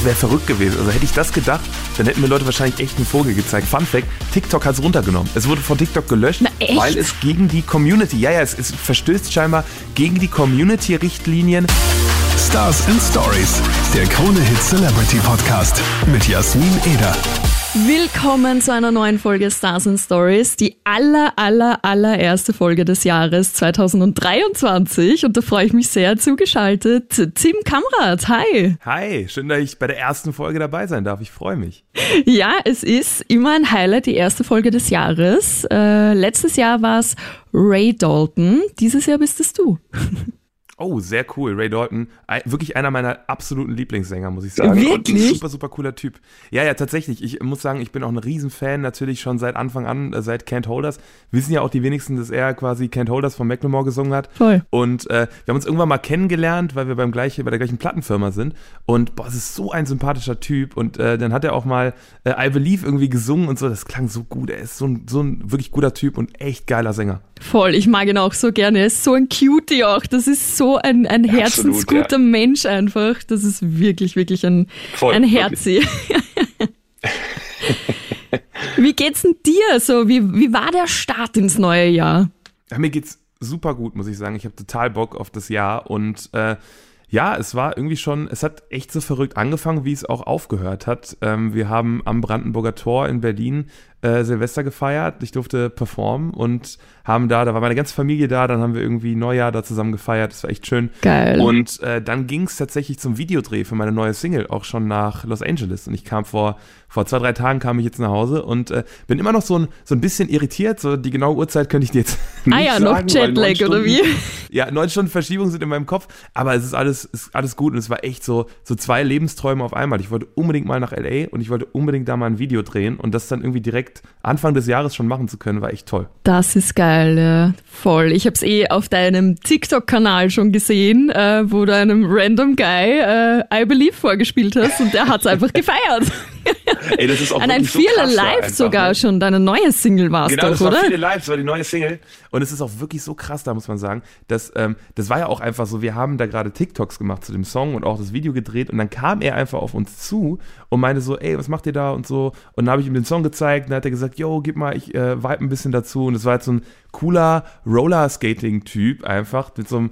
Das wäre verrückt gewesen. Also hätte ich das gedacht, dann hätten mir Leute wahrscheinlich echt einen Vogel gezeigt. Fun Fact: TikTok hat es runtergenommen. Es wurde von TikTok gelöscht, Na, weil es gegen die Community, ja, ja, es, es verstößt scheinbar gegen die Community-Richtlinien. Stars and Stories, der Krone Hit Celebrity Podcast mit Jasmin Eder. Willkommen zu einer neuen Folge Stars and Stories, die aller, aller, allererste Folge des Jahres 2023. Und da freue ich mich sehr zugeschaltet. Tim Kamrat, hi. Hi, schön, dass ich bei der ersten Folge dabei sein darf. Ich freue mich. Ja, es ist immer ein Highlight, die erste Folge des Jahres. Äh, letztes Jahr war es Ray Dalton, dieses Jahr bist es du. Oh, sehr cool. Ray Dalton, wirklich einer meiner absoluten Lieblingssänger, muss ich sagen. Wirklich? Und ein super, super cooler Typ. Ja, ja, tatsächlich. Ich muss sagen, ich bin auch ein Riesenfan, natürlich schon seit Anfang an, äh, seit Can't Holders. Wissen ja auch die wenigsten, dass er quasi Can't Holders von Macklemore gesungen hat. Voll. Und äh, wir haben uns irgendwann mal kennengelernt, weil wir beim gleichen, bei der gleichen Plattenfirma sind. Und boah, es ist so ein sympathischer Typ. Und äh, dann hat er auch mal äh, I Believe irgendwie gesungen und so. Das klang so gut. Er ist so ein, so ein wirklich guter Typ und echt geiler Sänger. Voll, ich mag ihn auch so gerne. Er ist so ein Cutie auch. Das ist so ein, ein Ja, herzensguter absolut, ja. Mensch einfach. Das ist wirklich, wirklich ein, Voll, ein. Herzi. wie geht's denn dir so? Wie, wie war der Start ins neue Jahr? Ja, mir geht's super gut, muss ich sagen. Ich habe total Bock auf das Jahr und äh, ja, es war irgendwie schon, es hat echt so verrückt angefangen, wie es auch aufgehört hat. Ähm, wir haben am Brandenburger Tor in Berlin äh, Silvester gefeiert. Ich durfte performen und haben da, da war meine ganze Familie da, dann haben wir irgendwie Neujahr da zusammen gefeiert. Das war echt schön. Geil. Und äh, dann ging es tatsächlich zum Videodreh für meine neue Single auch schon nach Los Angeles. Und ich kam vor, vor zwei, drei Tagen kam ich jetzt nach Hause und äh, bin immer noch so ein, so ein bisschen irritiert. So die genaue Uhrzeit könnte ich dir jetzt nicht ah ja, sagen, noch Jetlag oder Stunden- wie? ja, neun Stunden Verschiebung sind in meinem Kopf, aber es ist alles, ist alles gut und es war echt so, so zwei Lebensträume auf einmal. Ich wollte unbedingt mal nach LA und ich wollte unbedingt da mal ein Video drehen und das dann irgendwie direkt Anfang des Jahres schon machen zu können, war echt toll. Das ist geil, ja. Voll. Ich habe es eh auf deinem TikTok-Kanal schon gesehen, äh, wo du einem random Guy äh, I Believe vorgespielt hast und der hat's einfach gefeiert. Ey, das ist auch An ein wirklich so Fearless krass da Live einfach, sogar ne? schon deine neue Single war's Genau, doch, das war oder? viele Live, war die neue Single. Und es ist auch wirklich so krass, da muss man sagen, dass ähm, das war ja auch einfach so, wir haben da gerade TikToks gemacht zu dem Song und auch das Video gedreht und dann kam er einfach auf uns zu und meinte so, ey, was macht ihr da und so. Und dann habe ich ihm den Song gezeigt und dann hat er gesagt, yo, gib mal, ich äh, vibe ein bisschen dazu. Und es war jetzt so ein cooler Roller-Skating-Typ einfach mit so einem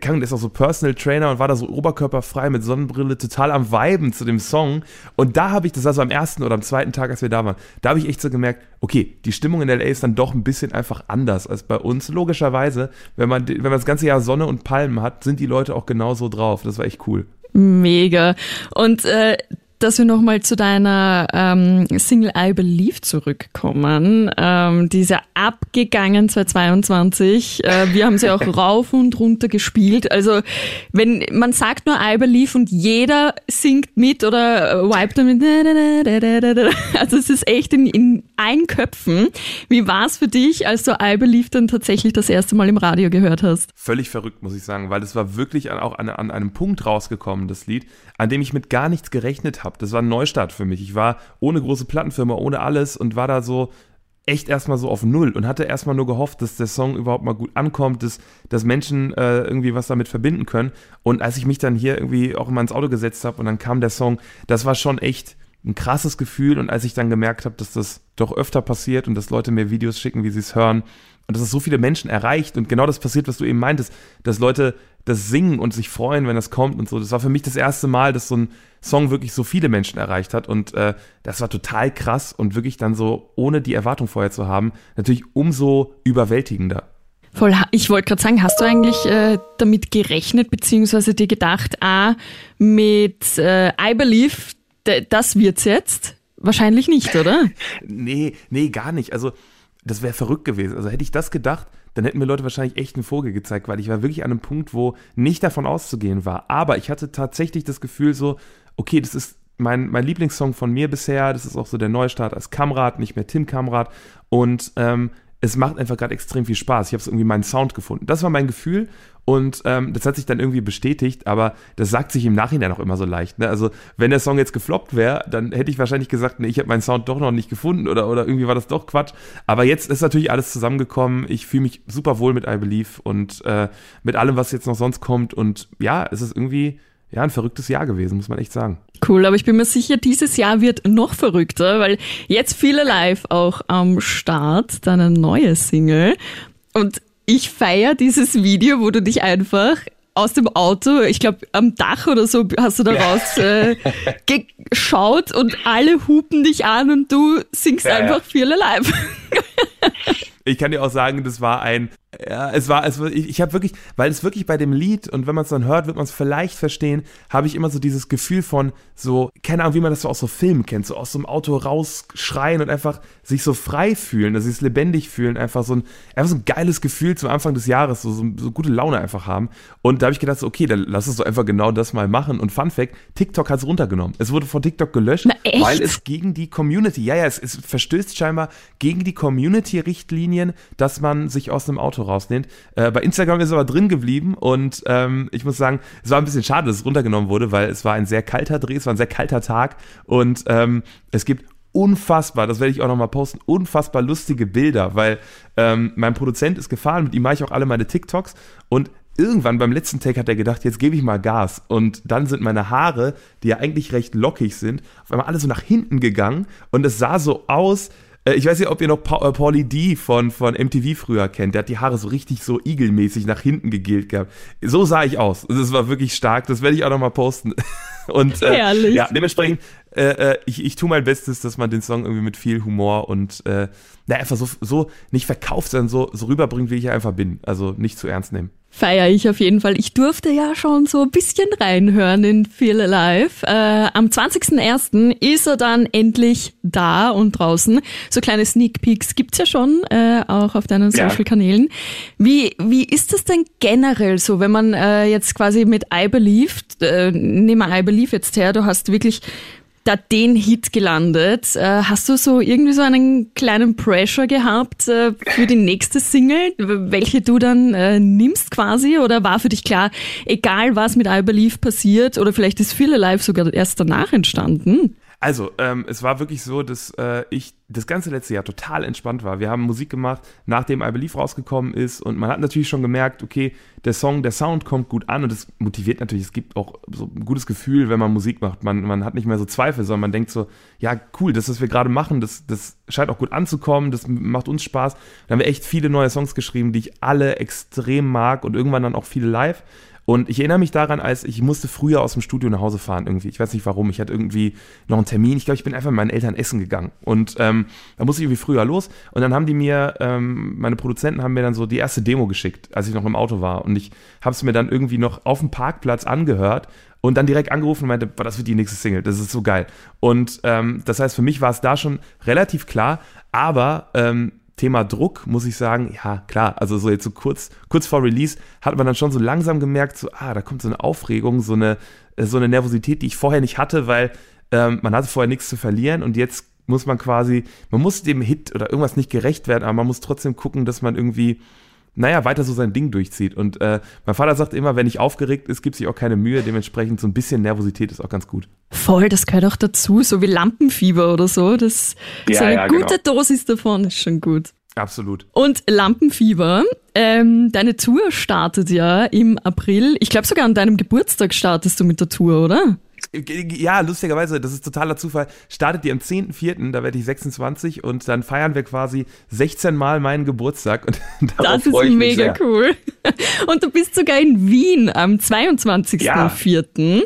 kann, der ist auch so Personal Trainer und war da so oberkörperfrei mit Sonnenbrille total am Viben zu dem Song. Und da habe ich, das war so am ersten oder am zweiten Tag, als wir da waren, da habe ich echt so gemerkt, okay, die Stimmung in LA ist dann doch ein bisschen einfach anders als bei uns. Logischerweise, wenn man, wenn man das ganze Jahr Sonne und Palmen hat, sind die Leute auch genauso drauf. Das war echt cool. Mega. Und äh, dass wir nochmal zu deiner ähm, Single I Believe zurückkommen. Ähm, die ist ja abgegangen 2022. Äh, wir haben sie auch rauf und runter gespielt. Also wenn man sagt nur I Believe und jeder singt mit oder äh, vibet damit. Also es ist echt in, in allen Köpfen. Wie war es für dich, als du I Believe dann tatsächlich das erste Mal im Radio gehört hast? völlig verrückt, muss ich sagen, weil es war wirklich an, auch an, an einem Punkt rausgekommen, das Lied, an dem ich mit gar nichts gerechnet habe. Das war ein Neustart für mich. Ich war ohne große Plattenfirma, ohne alles und war da so echt erstmal so auf Null und hatte erstmal nur gehofft, dass der Song überhaupt mal gut ankommt, dass, dass Menschen äh, irgendwie was damit verbinden können. Und als ich mich dann hier irgendwie auch mal ins Auto gesetzt habe und dann kam der Song, das war schon echt ein krasses Gefühl. Und als ich dann gemerkt habe, dass das doch öfter passiert und dass Leute mir Videos schicken, wie sie es hören, und dass es so viele Menschen erreicht und genau das passiert, was du eben meintest, dass Leute das singen und sich freuen, wenn das kommt und so. Das war für mich das erste Mal, dass so ein Song wirklich so viele Menschen erreicht hat und äh, das war total krass und wirklich dann so, ohne die Erwartung vorher zu haben, natürlich umso überwältigender. Voll, ich wollte gerade sagen, hast du eigentlich äh, damit gerechnet, beziehungsweise dir gedacht, ah, mit äh, I Believe, das wird's jetzt? Wahrscheinlich nicht, oder? Nee, nee, gar nicht. Also, das wäre verrückt gewesen. Also, hätte ich das gedacht, dann hätten mir Leute wahrscheinlich echt einen Vogel gezeigt, weil ich war wirklich an einem Punkt, wo nicht davon auszugehen war. Aber ich hatte tatsächlich das Gefühl so, okay, das ist mein, mein Lieblingssong von mir bisher. Das ist auch so der Neustart als Kamrat, nicht mehr Tim Kamrat. Und ähm, es macht einfach gerade extrem viel Spaß. Ich habe so irgendwie meinen Sound gefunden. Das war mein Gefühl und ähm, das hat sich dann irgendwie bestätigt, aber das sagt sich im Nachhinein auch immer so leicht. Ne? Also wenn der Song jetzt gefloppt wäre, dann hätte ich wahrscheinlich gesagt, nee, ich habe meinen Sound doch noch nicht gefunden oder, oder irgendwie war das doch Quatsch. Aber jetzt ist natürlich alles zusammengekommen. Ich fühle mich super wohl mit I Believe und äh, mit allem, was jetzt noch sonst kommt. Und ja, es ist irgendwie ja, ein verrücktes Jahr gewesen, muss man echt sagen. Cool, aber ich bin mir sicher, dieses Jahr wird noch verrückter, weil jetzt viele live auch am Start, deine neue Single. Und ich feiere dieses Video, wo du dich einfach aus dem Auto, ich glaube am Dach oder so hast du da raus äh, geschaut und alle hupen dich an und du singst ja, einfach ja. Feel Alive. ich kann dir auch sagen, das war ein ja, es war, es war ich, ich habe wirklich, weil es wirklich bei dem Lied und wenn man es dann hört, wird man es vielleicht verstehen, habe ich immer so dieses Gefühl von so, keine Ahnung, wie man das so aus so Filmen kennt, so aus so einem Auto rausschreien und einfach sich so frei fühlen, dass sie es lebendig fühlen, einfach so ein, einfach so ein geiles Gefühl zum Anfang des Jahres, so, so, so gute Laune einfach haben. Und da habe ich gedacht, so, okay, dann lass uns doch einfach genau das mal machen. Und Fun Fact, TikTok hat es runtergenommen. Es wurde von TikTok gelöscht, Na, weil es gegen die Community, ja, ja, es, es verstößt scheinbar gegen die Community-Richtlinien, dass man sich aus einem Auto rausnimmt. Äh, bei Instagram ist es aber drin geblieben und ähm, ich muss sagen, es war ein bisschen schade, dass es runtergenommen wurde, weil es war ein sehr kalter Dreh, es war ein sehr kalter Tag und ähm, es gibt unfassbar, das werde ich auch nochmal posten, unfassbar lustige Bilder, weil ähm, mein Produzent ist gefahren, mit ihm mache ich auch alle meine TikToks und irgendwann beim letzten Take hat er gedacht, jetzt gebe ich mal Gas. Und dann sind meine Haare, die ja eigentlich recht lockig sind, auf einmal alle so nach hinten gegangen und es sah so aus, ich weiß nicht, ob ihr noch pa äh, Paulie D von, von MTV früher kennt. Der hat die Haare so richtig so igelmäßig nach hinten gegelt gehabt. So sah ich aus. Das war wirklich stark. Das werde ich auch noch mal posten. Und äh, Herrlich. ja, dementsprechend, äh, äh, ich, ich tue mein Bestes, dass man den Song irgendwie mit viel Humor und äh, na, einfach so, so nicht verkauft, sondern so, so rüberbringt, wie ich einfach bin. Also nicht zu ernst nehmen. Feier ich auf jeden Fall. Ich durfte ja schon so ein bisschen reinhören in Feel Alive. Äh, am 20.01. ist er dann endlich da und draußen. So kleine Sneak Peeks gibt's ja schon, äh, auch auf deinen Social-Kanälen. Wie, wie ist das denn generell so, wenn man äh, jetzt quasi mit I Believe, äh, nehmen wir I Believe jetzt her, du hast wirklich da den Hit gelandet. Äh, hast du so irgendwie so einen kleinen Pressure gehabt äh, für die nächste Single, welche du dann äh, nimmst quasi? Oder war für dich klar, egal was mit I Believe passiert, oder vielleicht ist Feel Alive sogar erst danach entstanden? Also, ähm, es war wirklich so, dass äh, ich das ganze letzte Jahr total entspannt war. Wir haben Musik gemacht, nachdem I Believe rausgekommen ist und man hat natürlich schon gemerkt, okay, der Song, der Sound kommt gut an und es motiviert natürlich, es gibt auch so ein gutes Gefühl, wenn man Musik macht. Man, man hat nicht mehr so Zweifel, sondern man denkt so, ja, cool, das, was wir gerade machen, das, das scheint auch gut anzukommen, das macht uns Spaß. Da haben wir echt viele neue Songs geschrieben, die ich alle extrem mag und irgendwann dann auch viele live. Und ich erinnere mich daran, als ich musste früher aus dem Studio nach Hause fahren irgendwie. Ich weiß nicht warum. Ich hatte irgendwie noch einen Termin. Ich glaube, ich bin einfach mit meinen Eltern essen gegangen. Und ähm, da musste ich irgendwie früher los. Und dann haben die mir, ähm, meine Produzenten haben mir dann so die erste Demo geschickt, als ich noch im Auto war. Und ich habe es mir dann irgendwie noch auf dem Parkplatz angehört und dann direkt angerufen und meinte, boah, das wird die nächste Single, das ist so geil. Und ähm, das heißt, für mich war es da schon relativ klar, aber ähm, Thema Druck muss ich sagen, ja klar, also so jetzt so kurz, kurz vor Release hat man dann schon so langsam gemerkt, so, ah, da kommt so eine Aufregung, so eine, äh, so eine Nervosität, die ich vorher nicht hatte, weil ähm, man hatte vorher nichts zu verlieren und jetzt muss man quasi, man muss dem Hit oder irgendwas nicht gerecht werden, aber man muss trotzdem gucken, dass man irgendwie naja, weiter so sein Ding durchzieht. Und äh, mein Vater sagt immer, wenn ich aufgeregt ist, gibt sich auch keine Mühe. Dementsprechend so ein bisschen Nervosität ist auch ganz gut. Voll, das gehört auch dazu, so wie Lampenfieber oder so. Das ja, so eine ja, gute genau. Dosis davon ist schon gut. Absolut. Und Lampenfieber, ähm, deine Tour startet ja im April. Ich glaube sogar an deinem Geburtstag startest du mit der Tour, oder? Ja, lustigerweise, das ist totaler Zufall, startet die am 10.04., da werde ich 26 und dann feiern wir quasi 16 Mal meinen Geburtstag. Und das ist mega cool. Und du bist sogar in Wien am 22.04.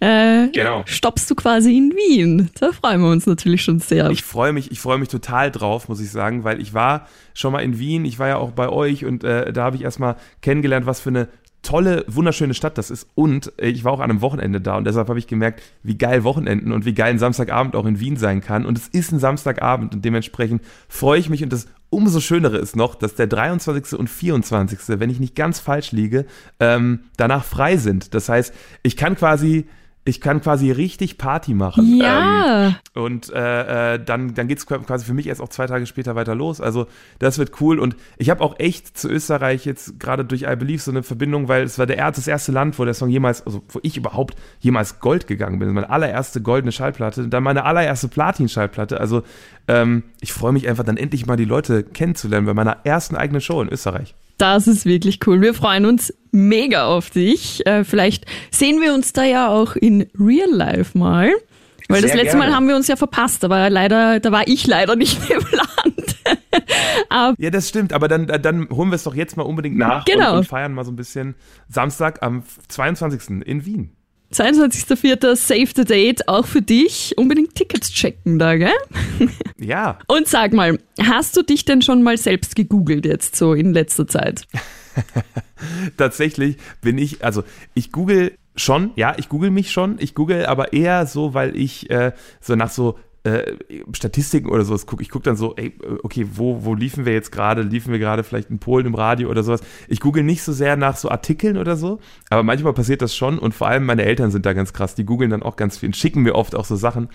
Ja. Äh, genau. Stoppst du quasi in Wien. Da freuen wir uns natürlich schon sehr. Ich freue mich, ich freue mich total drauf, muss ich sagen, weil ich war schon mal in Wien, ich war ja auch bei euch und äh, da habe ich erstmal kennengelernt, was für eine tolle, wunderschöne Stadt das ist. Und äh, ich war auch an einem Wochenende da und deshalb habe ich gemerkt, wie geil Wochenenden und wie geil ein Samstagabend auch in Wien sein kann. Und es ist ein Samstagabend und dementsprechend freue ich mich und das umso schönere ist noch, dass der 23. und 24., wenn ich nicht ganz falsch liege, ähm, danach frei sind. Das heißt, ich kann quasi ich kann quasi richtig Party machen. Ja. Ähm, und äh, äh, dann, dann geht es quasi für mich erst auch zwei Tage später weiter los. Also das wird cool. Und ich habe auch echt zu Österreich jetzt gerade durch I Believe so eine Verbindung, weil es war der, das erste Land, wo der Song jemals, also wo ich überhaupt jemals Gold gegangen bin. Meine allererste goldene Schallplatte, dann meine allererste Platin-Schallplatte. Also ähm, ich freue mich einfach dann endlich mal die Leute kennenzulernen bei meiner ersten eigenen Show in Österreich. Das ist wirklich cool. Wir freuen uns mega auf dich. Äh, vielleicht sehen wir uns da ja auch in Real Life mal. Weil Sehr das letzte gerne. Mal haben wir uns ja verpasst, aber leider, da war ich leider nicht geplant. ja, das stimmt, aber dann, dann holen wir es doch jetzt mal unbedingt nach genau. und, und feiern mal so ein bisschen Samstag am 22. in Wien. 22.04. Save the Date, auch für dich. Unbedingt Tickets checken da, gell? Ja. Und sag mal, hast du dich denn schon mal selbst gegoogelt jetzt so in letzter Zeit? Tatsächlich bin ich, also ich google schon, ja, ich google mich schon. Ich google aber eher so, weil ich äh, so nach so äh, Statistiken oder sowas gucke. Ich gucke dann so, ey, okay, wo, wo liefen wir jetzt gerade? Liefen wir gerade vielleicht in Polen im Radio oder sowas? Ich google nicht so sehr nach so Artikeln oder so, aber manchmal passiert das schon und vor allem meine Eltern sind da ganz krass. Die googeln dann auch ganz viel und schicken mir oft auch so Sachen.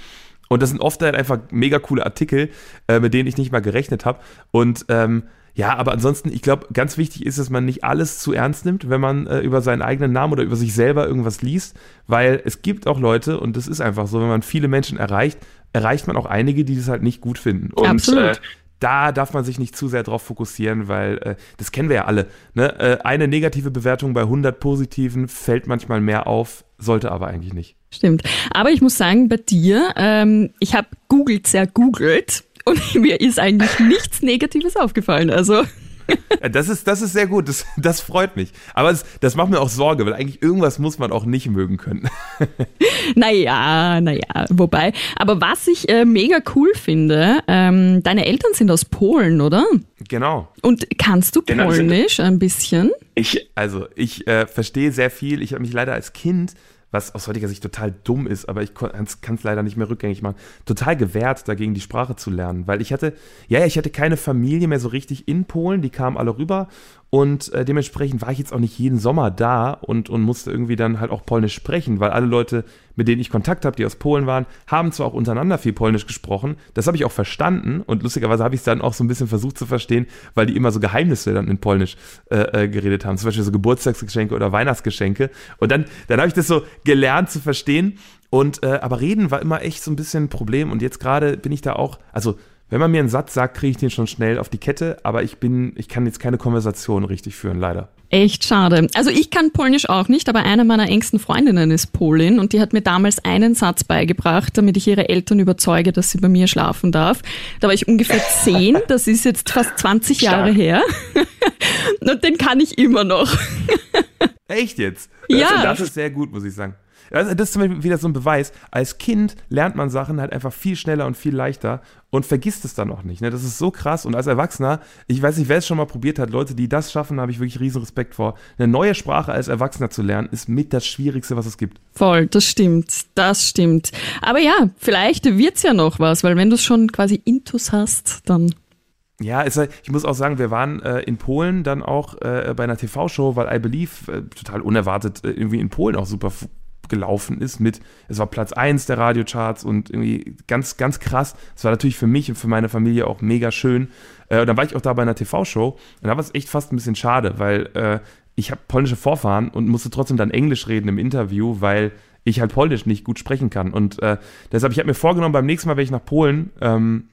Und das sind oft halt einfach mega coole Artikel, äh, mit denen ich nicht mal gerechnet habe. Und ähm, ja, aber ansonsten, ich glaube, ganz wichtig ist, dass man nicht alles zu ernst nimmt, wenn man äh, über seinen eigenen Namen oder über sich selber irgendwas liest, weil es gibt auch Leute, und das ist einfach so, wenn man viele Menschen erreicht, erreicht man auch einige, die das halt nicht gut finden. Und, Absolut. Äh, da darf man sich nicht zu sehr drauf fokussieren, weil äh, das kennen wir ja alle. Ne? Äh, eine negative Bewertung bei 100 positiven fällt manchmal mehr auf, sollte aber eigentlich nicht. Stimmt. Aber ich muss sagen, bei dir, ähm, ich habe googelt sehr googelt und mir ist eigentlich nichts Negatives aufgefallen. Also. Das ist, das ist sehr gut, das, das freut mich. Aber das, das macht mir auch Sorge, weil eigentlich irgendwas muss man auch nicht mögen können. Naja, naja, wobei. Aber was ich äh, mega cool finde, ähm, deine Eltern sind aus Polen, oder? Genau. Und kannst du genau, Polnisch ein bisschen? Ich, also, ich äh, verstehe sehr viel. Ich habe mich leider als Kind was aus heutiger Sicht total dumm ist, aber ich kann es leider nicht mehr rückgängig machen, total gewehrt, dagegen die Sprache zu lernen. Weil ich hatte, ja, ich hatte keine Familie mehr so richtig in Polen, die kamen alle rüber und äh, dementsprechend war ich jetzt auch nicht jeden Sommer da und, und musste irgendwie dann halt auch Polnisch sprechen, weil alle Leute, mit denen ich Kontakt habe, die aus Polen waren, haben zwar auch untereinander viel Polnisch gesprochen. Das habe ich auch verstanden und lustigerweise habe ich es dann auch so ein bisschen versucht zu verstehen, weil die immer so Geheimnisse dann in Polnisch äh, äh, geredet haben. Zum Beispiel so Geburtstagsgeschenke oder Weihnachtsgeschenke. Und dann, dann habe ich das so gelernt zu verstehen. Und äh, aber reden war immer echt so ein bisschen ein Problem. Und jetzt gerade bin ich da auch, also wenn man mir einen Satz sagt, kriege ich den schon schnell auf die Kette, aber ich bin, ich kann jetzt keine Konversation richtig führen, leider. Echt schade. Also ich kann Polnisch auch nicht, aber eine meiner engsten Freundinnen ist Polin und die hat mir damals einen Satz beigebracht, damit ich ihre Eltern überzeuge, dass sie bei mir schlafen darf. Da war ich ungefähr zehn, das ist jetzt fast 20 Jahre her. und den kann ich immer noch. Echt jetzt? Ja. Das ist sehr gut, muss ich sagen. Also das ist zum Beispiel wieder so ein Beweis. Als Kind lernt man Sachen halt einfach viel schneller und viel leichter und vergisst es dann auch nicht. Ne? Das ist so krass. Und als Erwachsener, ich weiß nicht, wer es schon mal probiert hat, Leute, die das schaffen, habe ich wirklich riesen Respekt vor. Eine neue Sprache als Erwachsener zu lernen, ist mit das Schwierigste, was es gibt. Voll, das stimmt. Das stimmt. Aber ja, vielleicht wird es ja noch was, weil wenn du es schon quasi intus hast, dann ja, ist, ich muss auch sagen, wir waren äh, in Polen dann auch äh, bei einer TV-Show, weil I Believe äh, total unerwartet äh, irgendwie in Polen auch super gelaufen ist mit, es war Platz 1 der Radiocharts und irgendwie ganz, ganz krass. Es war natürlich für mich und für meine Familie auch mega schön. Äh, und dann war ich auch da bei einer TV-Show und da war es echt fast ein bisschen schade, weil äh, ich habe polnische Vorfahren und musste trotzdem dann Englisch reden im Interview, weil ich halt Polnisch nicht gut sprechen kann. Und deshalb, ich habe mir vorgenommen, beim nächsten Mal, wenn ich nach Polen ähm,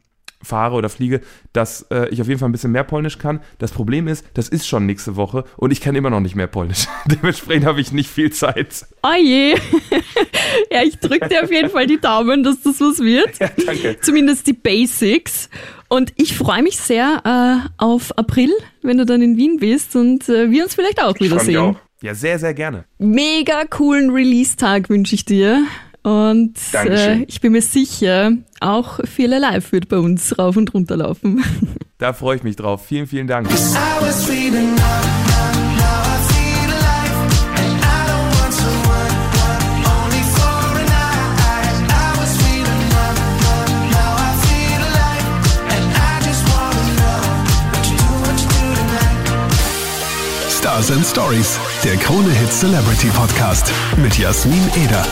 fahre oder fliege, dass äh, ich auf jeden Fall ein bisschen mehr Polnisch kann. Das Problem ist, das ist schon nächste Woche und ich kann immer noch nicht mehr Polnisch. Dementsprechend habe ich nicht viel Zeit. Oh je. ja, ich drücke dir auf jeden Fall die Daumen, dass das was wird. Ja, danke. Zumindest die Basics. Und ich freue mich sehr äh, auf April, wenn du dann in Wien bist und äh, wir uns vielleicht auch wiedersehen. Auch. Ja, sehr, sehr gerne. Mega coolen Release-Tag wünsche ich dir. Und äh, ich bin mir sicher, auch viele live wird bei uns rauf und runter laufen. Da freue ich mich drauf. Vielen, vielen Dank. Stars and Stories, der Krone Hit Celebrity Podcast mit Jasmin Eder.